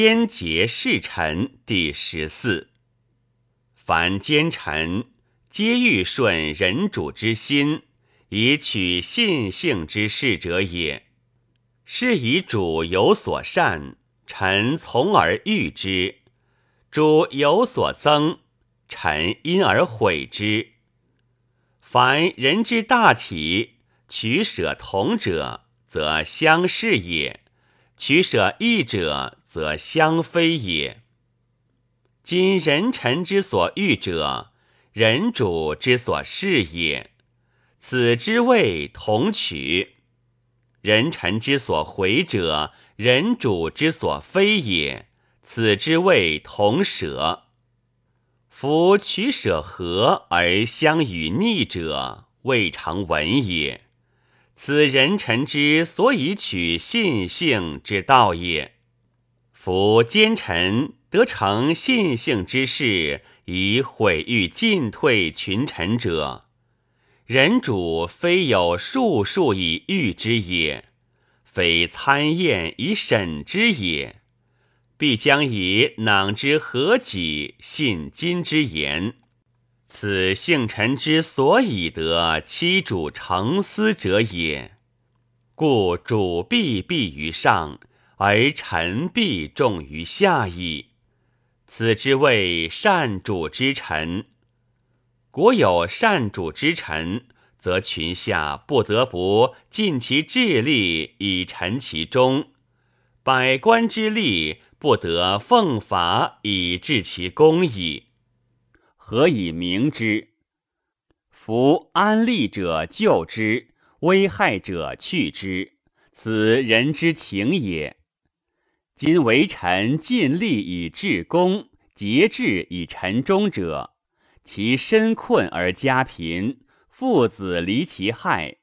奸节侍臣第十四。凡奸臣，皆欲顺人主之心，以取信性之事者也。是以主有所善，臣从而欲之；主有所增，臣因而毁之。凡人之大体，取舍同者，则相是也；取舍异者，则相非也。今人臣之所欲者，人主之所是也，此之谓同取。人臣之所回者，人主之所非也，此之谓同舍。夫取舍和而相与逆者，未尝闻也。此人臣之所以取信性之道也。夫奸臣得成信性之事，以毁誉进退群臣者，人主非有术数以御之也，非参验以审之也。必将以囊之何己，信今之言。此幸臣之所以得欺主成思者也。故主必必于上，而臣必重于下矣。此之谓善主之臣。国有善主之臣，则群下不得不尽其智力以陈其忠。百官之力不得奉法以治其公矣。何以明之？夫安利者救之，危害者去之，此人之情也。今为臣尽力以治公，节制以臣忠者，其身困而家贫，父子离其害。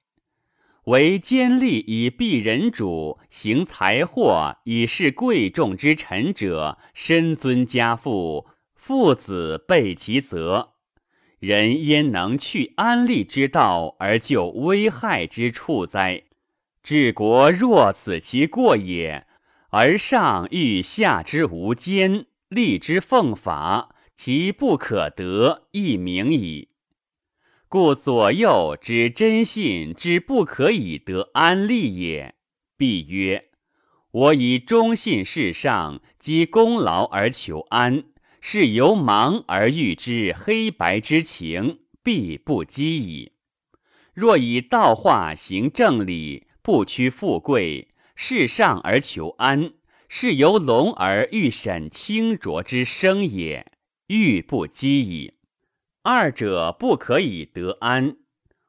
为奸利以避人主，行财货以示贵重之臣者，身尊家父，父子备其责。人焉能去安利之道而救危害之处哉？治国若此其过也，而上欲下之无奸，利之奉法，其不可得，亦明矣。故左右之真信之不可以得安利也。必曰：我以忠信事上积功劳而求安，是由盲而欲知黑白之情，必不积矣。若以道化行正理，不屈富贵，事上而求安，是由龙而欲审清浊之生也，欲不积矣。二者不可以得安，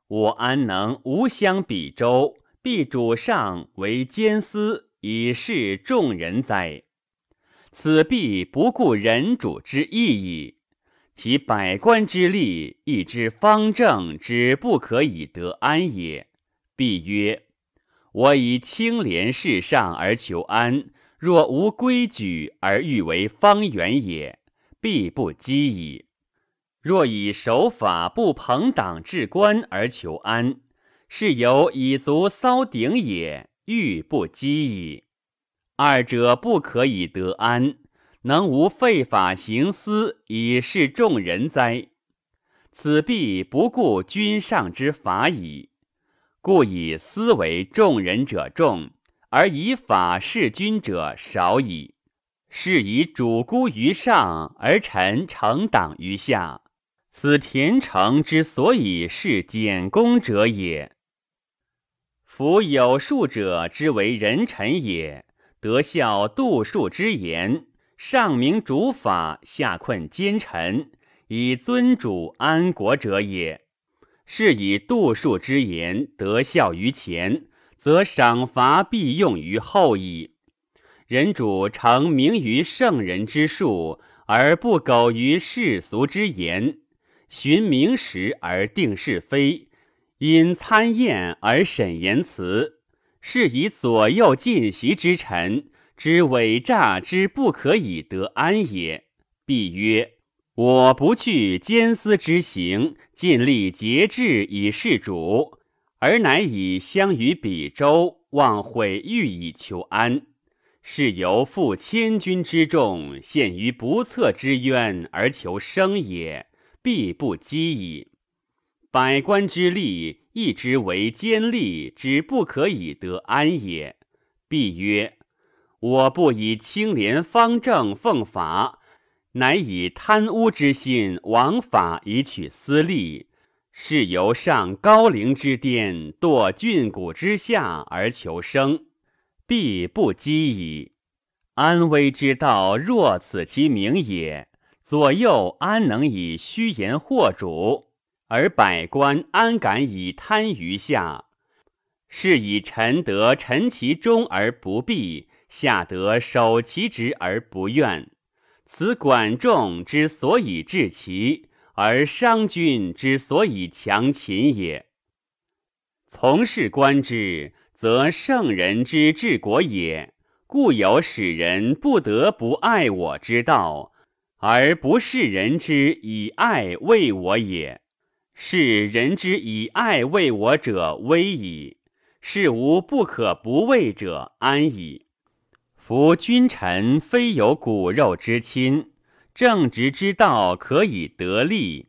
我安能无相比周，必主上为奸私，以示众人哉？此必不顾人主之意矣。其百官之力，亦之方正之不可以得安也。必曰：我以清廉事上而求安，若无规矩而欲为方圆也，必不积矣。若以守法不朋党治官而求安，是由以足骚顶也，欲不积矣。二者不可以得安，能无废法行私以示众人哉？此必不顾君上之法矣。故以私为众人者众，而以法事君者少矣。是以主孤于上，而臣成党于下。此田成之所以是简公者也。夫有术者之为人臣也，得效杜数之言，上明主法，下困奸臣，以尊主安国者也。是以度数之言得效于前，则赏罚必用于后矣。人主诚明于圣人之术，而不苟于世俗之言。循明实而定是非，因参验而审言辞，是以左右进习之臣之伪诈之不可以得安也。必曰：我不去兼私之行，尽力节制以事主，而乃以相与比周，望毁誉以求安。是由负千钧之重，陷于不测之渊而求生也，必不击矣。百官之力，亦之为坚利，之不可以得安也。必曰：我不以清廉方正奉法，乃以贪污之心枉法以取私利，是由上高陵之巅，堕峻谷之下而求生。必不击矣。安危之道，若此其名也，左右安能以虚言惑主？而百官安敢以贪于下？是以臣得陈其忠而不避，下得守其职而不怨。此管仲之所以治齐，而商君之所以强秦也。从事观之。则圣人之治国也，故有使人不得不爱我之道，而不是人之以爱为我也。是人之以爱为我者危矣，是无不可不畏者安矣。夫君臣非有骨肉之亲，正直之道可以得利，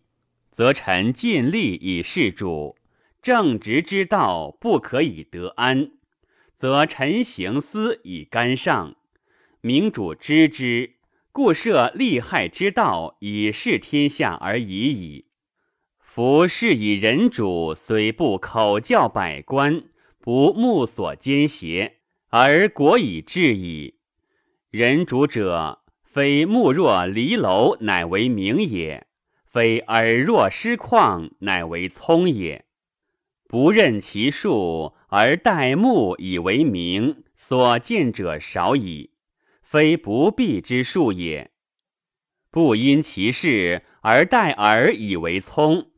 则臣尽力以事主。正直之道不可以得安，则臣行私以干上。明主知之，故设利害之道以示天下而已矣。夫是以人主，虽不口教百官，不目所奸邪，而国以治矣。人主者，非目若离楼，乃为明也；非耳若失旷，乃为聪也。不任其数而待目以为名，所见者少矣，非不避之数也；不因其事而待耳以为聪，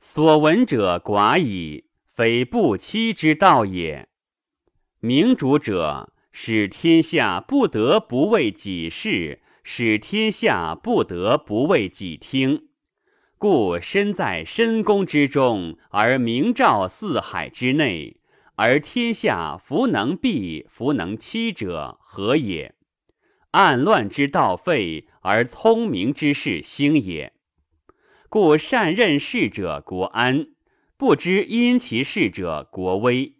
所闻者寡矣，非不欺之道也。明主者，使天下不得不为己事，使天下不得不为己听。故身在深宫之中，而明照四海之内，而天下弗能避，弗能欺者何也？暗乱之道废，而聪明之士兴也。故善任事者国安，不知因其事者国危。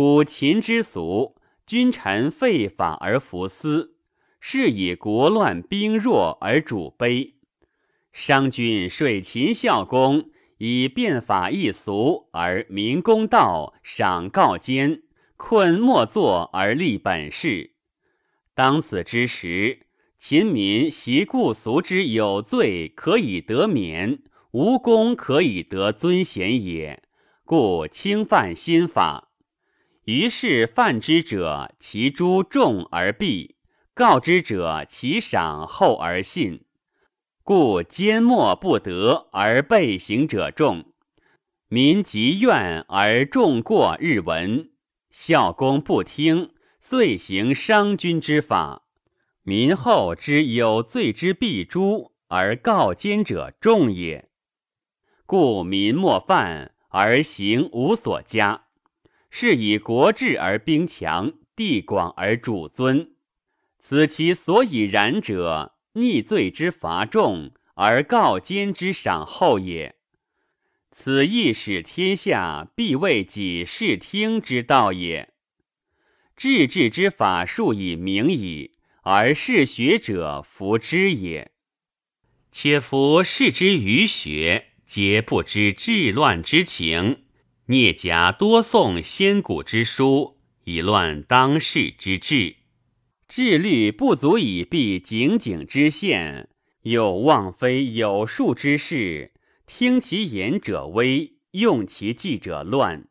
古秦之俗，君臣废法而服私，是以国乱兵弱而主卑。商君税秦孝公，以变法易俗而明公道，赏告奸，困莫作而立本事。当此之时，秦民习故俗之有罪可以得免，无功可以得尊贤也，故轻犯新法。于是犯之者，其诛重而避；告之者，其赏厚而信。故缄默不得而被行者众，民疾怨而众过日闻。孝公不听，遂行商君之法。民后之有罪之必诛，而告奸者众也。故民莫犯而行无所加，是以国治而兵强，地广而主尊。此其所以然者。逆罪之罚重，而告奸之赏厚也。此亦使天下必为己视听之道也。治治之法术已明矣，而是学者弗之也。且夫视之于学，皆不知治乱之情，聂甲多诵先古之书，以乱当世之治。智虑不足以避井井之陷，又望非有术之事，听其言者危，用其计者乱。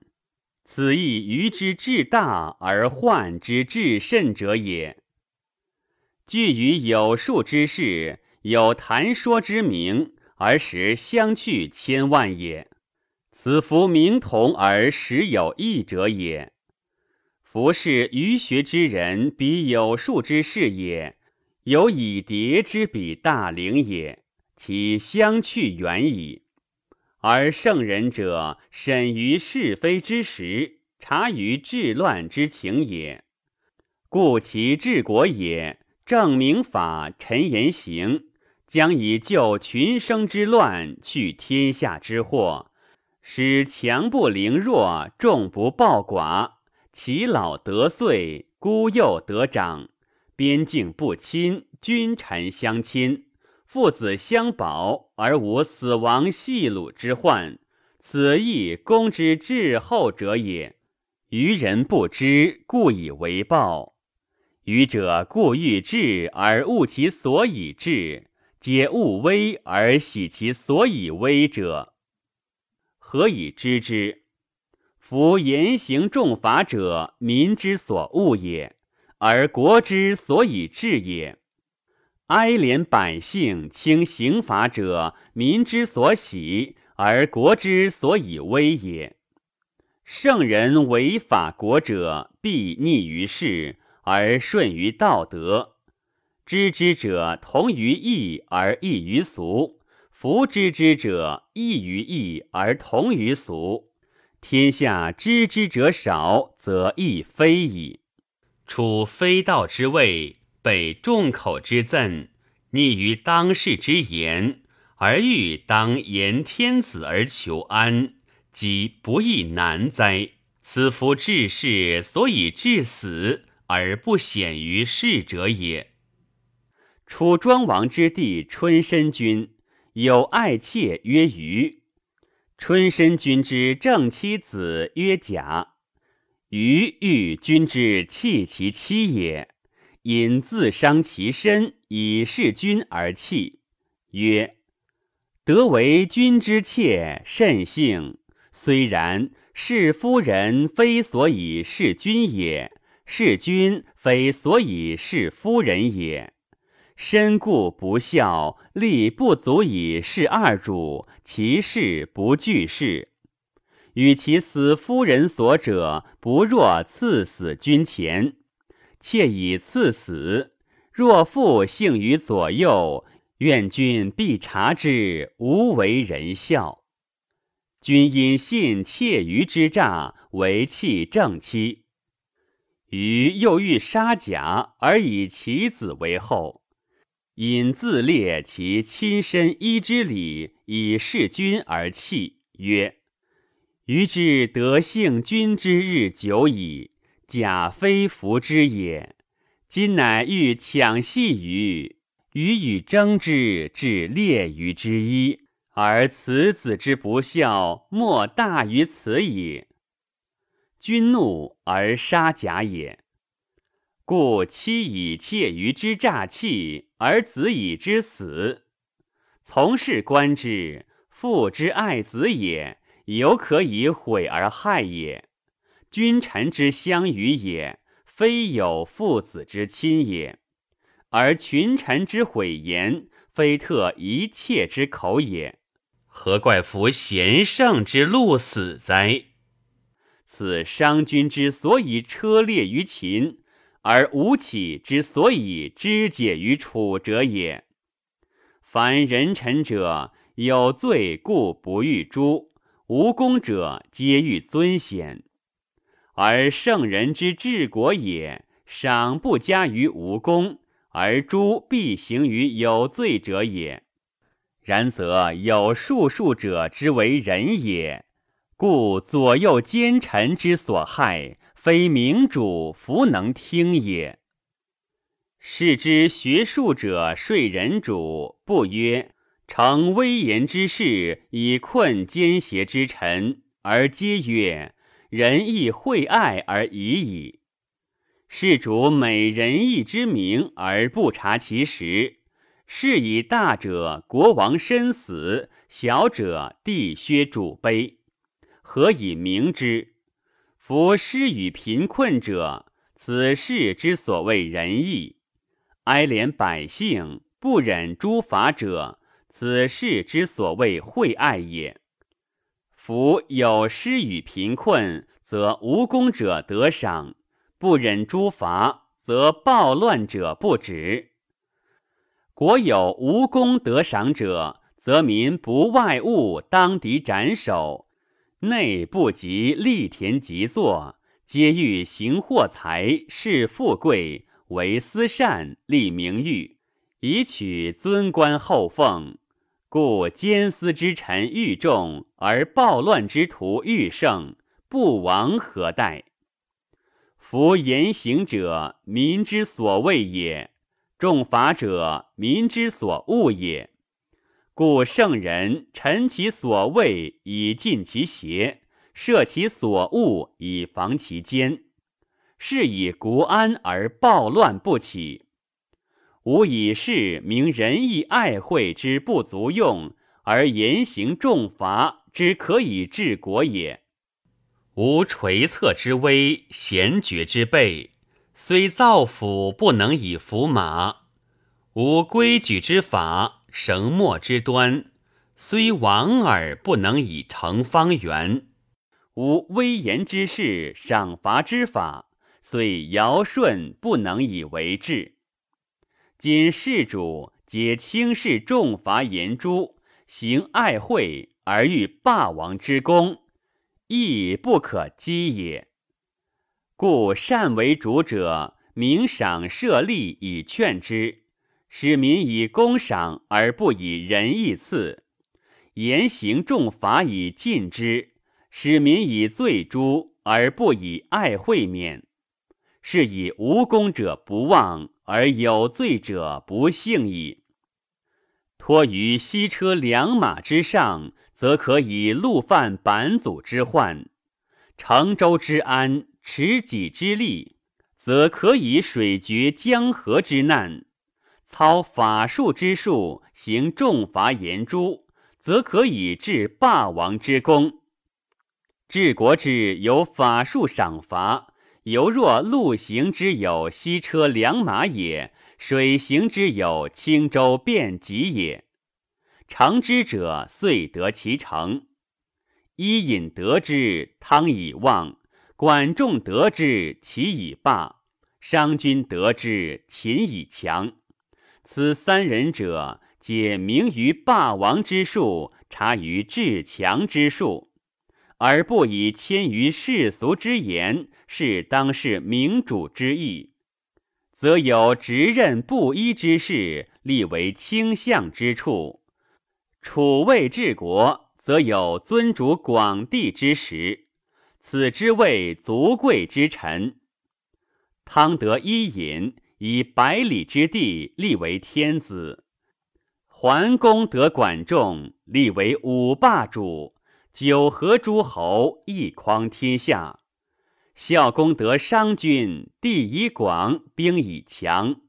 此亦愚之至大而患之至甚者也。据于有术之事，有谈说之名，而实相去千万也。此夫名同而实有异者也。夫是愚学之人，比有数之士也，有以迭之比大陵也，其相去远矣。而圣人者，审于是非之时，察于治乱之情也。故其治国也，正明法，陈言行，将以救群生之乱，去天下之祸，使强不凌弱，众不暴寡，其老得岁，孤幼得长，边境不侵，君臣相亲。父子相保而无死亡细鲁之患，此亦公之至厚者也。愚人不知，故以为报。愚者故欲治而误其所以治，皆误威而喜其所以威者。何以知之？夫言行重法者，民之所恶也，而国之所以治也。哀怜百姓，轻刑罚者，民之所喜，而国之所以威也。圣人为法国者，必逆于世而顺于道德。知之者同于义而异于俗，夫知之者异于义而同于俗。天下知之者少，则亦非矣。处非道之位。被众口之赠，逆于当世之言，而欲当言天子而求安，即不亦难哉？此夫治世所以至死而不显于世者也。楚庄王之弟春申君有爱妾曰余，春申君之正妻子曰贾，余欲君之弃其妻也。因自伤其身以事君而弃，曰：“得为君之妾，甚幸。虽然，是夫人非所以事君也，是君非所以事夫人也。身故不孝，力不足以事二主，其事不惧事。与其死夫人所者，不若赐死君前。”妾以赐死，若父幸于左右，愿君必察之，无为人孝。君因信妾于之诈，为弃正妻。余又欲杀甲，而以其子为后，因自列其亲身衣之礼，以事君而弃，曰：余之得幸君之日久矣。假非福之也，今乃欲抢戏于与与争之，至列于之一，而此子之不孝，莫大于此也。君怒而杀甲也，故妻以妾于之诈气，而子以之死。从事观之，父之爱子也，犹可以毁而害也。君臣之相与也，非有父子之亲也；而群臣之毁言，非特一切之口也。何怪夫贤圣之路死哉？此商君之所以车裂于秦，而吴起之所以肢解于楚者也。凡人臣者，有罪故不欲诛；无功者，皆欲尊显。而圣人之治国也，赏不加于无功，而诛必行于有罪者也。然则有术数者之为人也，故左右奸臣之所害，非明主弗能听也。是之学术者说人主，不曰成威严之事以困奸邪之臣，而皆曰。仁义惠爱而已矣。是主美仁义之名而不察其实，是以大者国王身死，小者地削主卑。何以明之？夫施与贫困者，此事之所谓仁义；哀怜百姓，不忍诛伐者，此事之所谓惠爱也。夫有施与贫困，则无功者得赏；不忍诛伐，则暴乱者不止。国有无功得赏者，则民不外物，当敌斩首；内不及力田疾作，皆欲行货财，仕富贵，为私善，立名誉，以取尊官厚俸。故奸私之臣愈众，而暴乱之徒愈盛，不亡何待？夫言行者，民之所畏也；重法者，民之所恶也。故圣人陈其所畏，以尽其邪；设其所恶，以防其奸。是以国安而暴乱不起。吾以是明仁义爱惠之不足用，而严刑重罚之可以治国也。无垂策之威，贤爵之备，虽造府不能以服马；无规矩之法，绳墨之端，虽王耳不能以成方圆；无威严之事，赏罚之法，虽尧舜不能以为治。今世主皆轻视重罚严诛，行爱惠而欲霸王之功。亦不可击也。故善为主者，明赏设利以劝之，使民以公赏而不以仁义赐；严刑重罚以禁之，使民以罪诛而不以爱惠免。是以无功者不忘，而有罪者不幸矣。托于西车良马之上。则可以陆犯版祖之患，成周之安，持己之利；则可以水绝江河之难，操法术之术，行重罚严诛，则可以治霸王之功。治国之有法术赏罚，犹若陆行之有西车良马也，水行之有轻舟便楫也。成之者，遂得其成；伊尹得之，汤以旺；管仲得之，齐以霸；商君得之，秦以强。此三人者，皆明于霸王之术，察于至强之术，而不以迁于世俗之言，是当世明主之意，则有执任不一之事，立为倾向之处。楚魏治国，则有尊主广地之时，此之谓足贵之臣。汤得伊尹，以百里之地立为天子；桓公得管仲，立为五霸主，九合诸侯，一匡天下；孝公得商君，地以广，兵以强。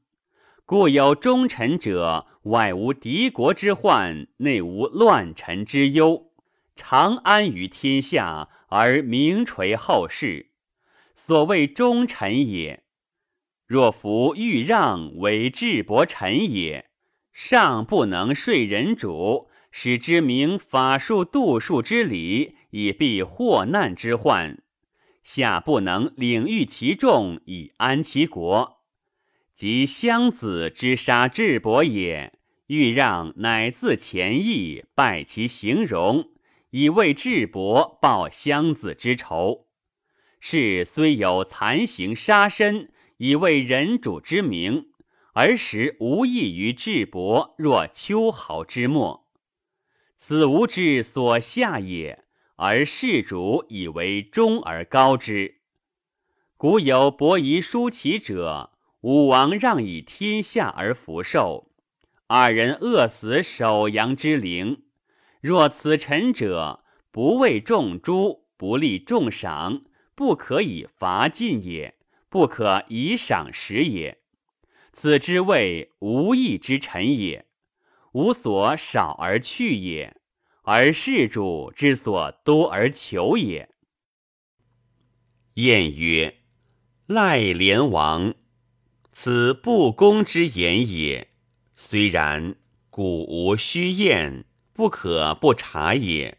故有忠臣者，外无敌国之患，内无乱臣之忧，长安于天下，而名垂后世，所谓忠臣也。若夫欲让为智伯臣也，上不能说人主，使之明法术度数之理，以避祸难之患；下不能领御其众，以安其国。即襄子之杀智伯也，欲让乃自前意，败其形容，以为智伯报襄子之仇。是虽有残刑杀身，以为人主之名，而实无异于智伯，若秋毫之末。此吾之所下也，而世主以为忠而高之。古有伯夷叔齐者。武王让以天下而福寿，二人饿死首阳之灵。若此臣者，不为众诛，不立重赏，不可以伐尽也，不可以赏识也。此之谓无义之臣也，无所少而去也，而事主之所多而求也。晏曰：“赖连王。”此不公之言也。虽然，古无虚验，不可不察也。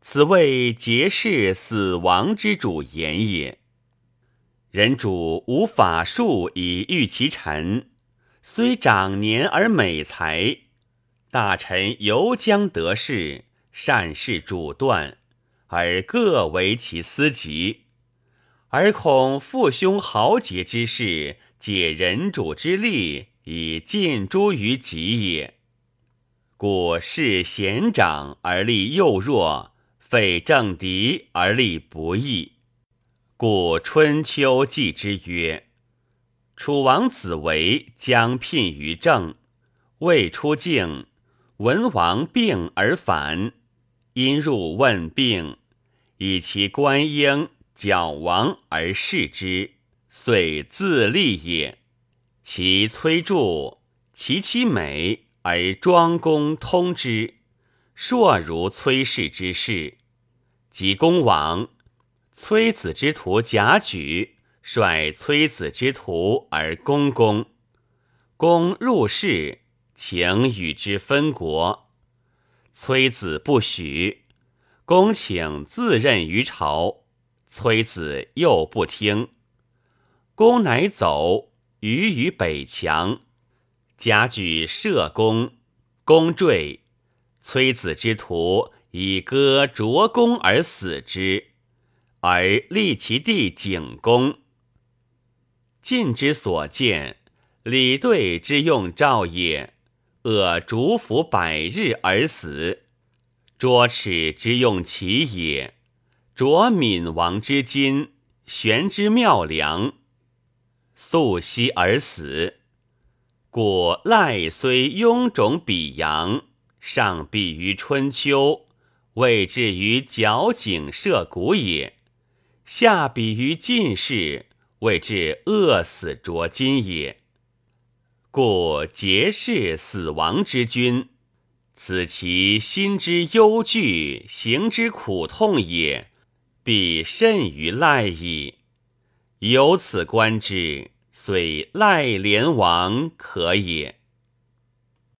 此谓结世死亡之主言也。人主无法术以御其臣，虽长年而美才，大臣犹将得势，善事主断，而各为其私疾。而恐父兄豪杰之事，解人主之力以尽诸于己也。故事贤长而立幼弱，废政敌而立不义。故春秋记之曰：“楚王子为将聘于郑，未出境，文王病而返，因入问病，以其官应矫王而视之，遂自立也。其崔杼，其妻美而庄公通之，硕如崔氏之事。及公往。”崔子之徒贾举率崔子之徒而攻公，公入室，请与之分国。崔子不许，公请自任于朝，崔子又不听。公乃走，逾于北墙。贾举射公，公坠，崔子之徒以戈啄公而死之。而立其弟景公。晋之所见，李对之用赵也；恶逐服百日而死。卓齿之用齐也；卓闵王之金，玄之妙良，素息而死。故赖虽臃肿比阳，尚比于春秋，未至于矫颈射谷也。下比于进士，谓之饿死啄金也。故结世死亡之君，此其心之忧惧，行之苦痛也，必甚于赖矣。由此观之，虽赖连王可也。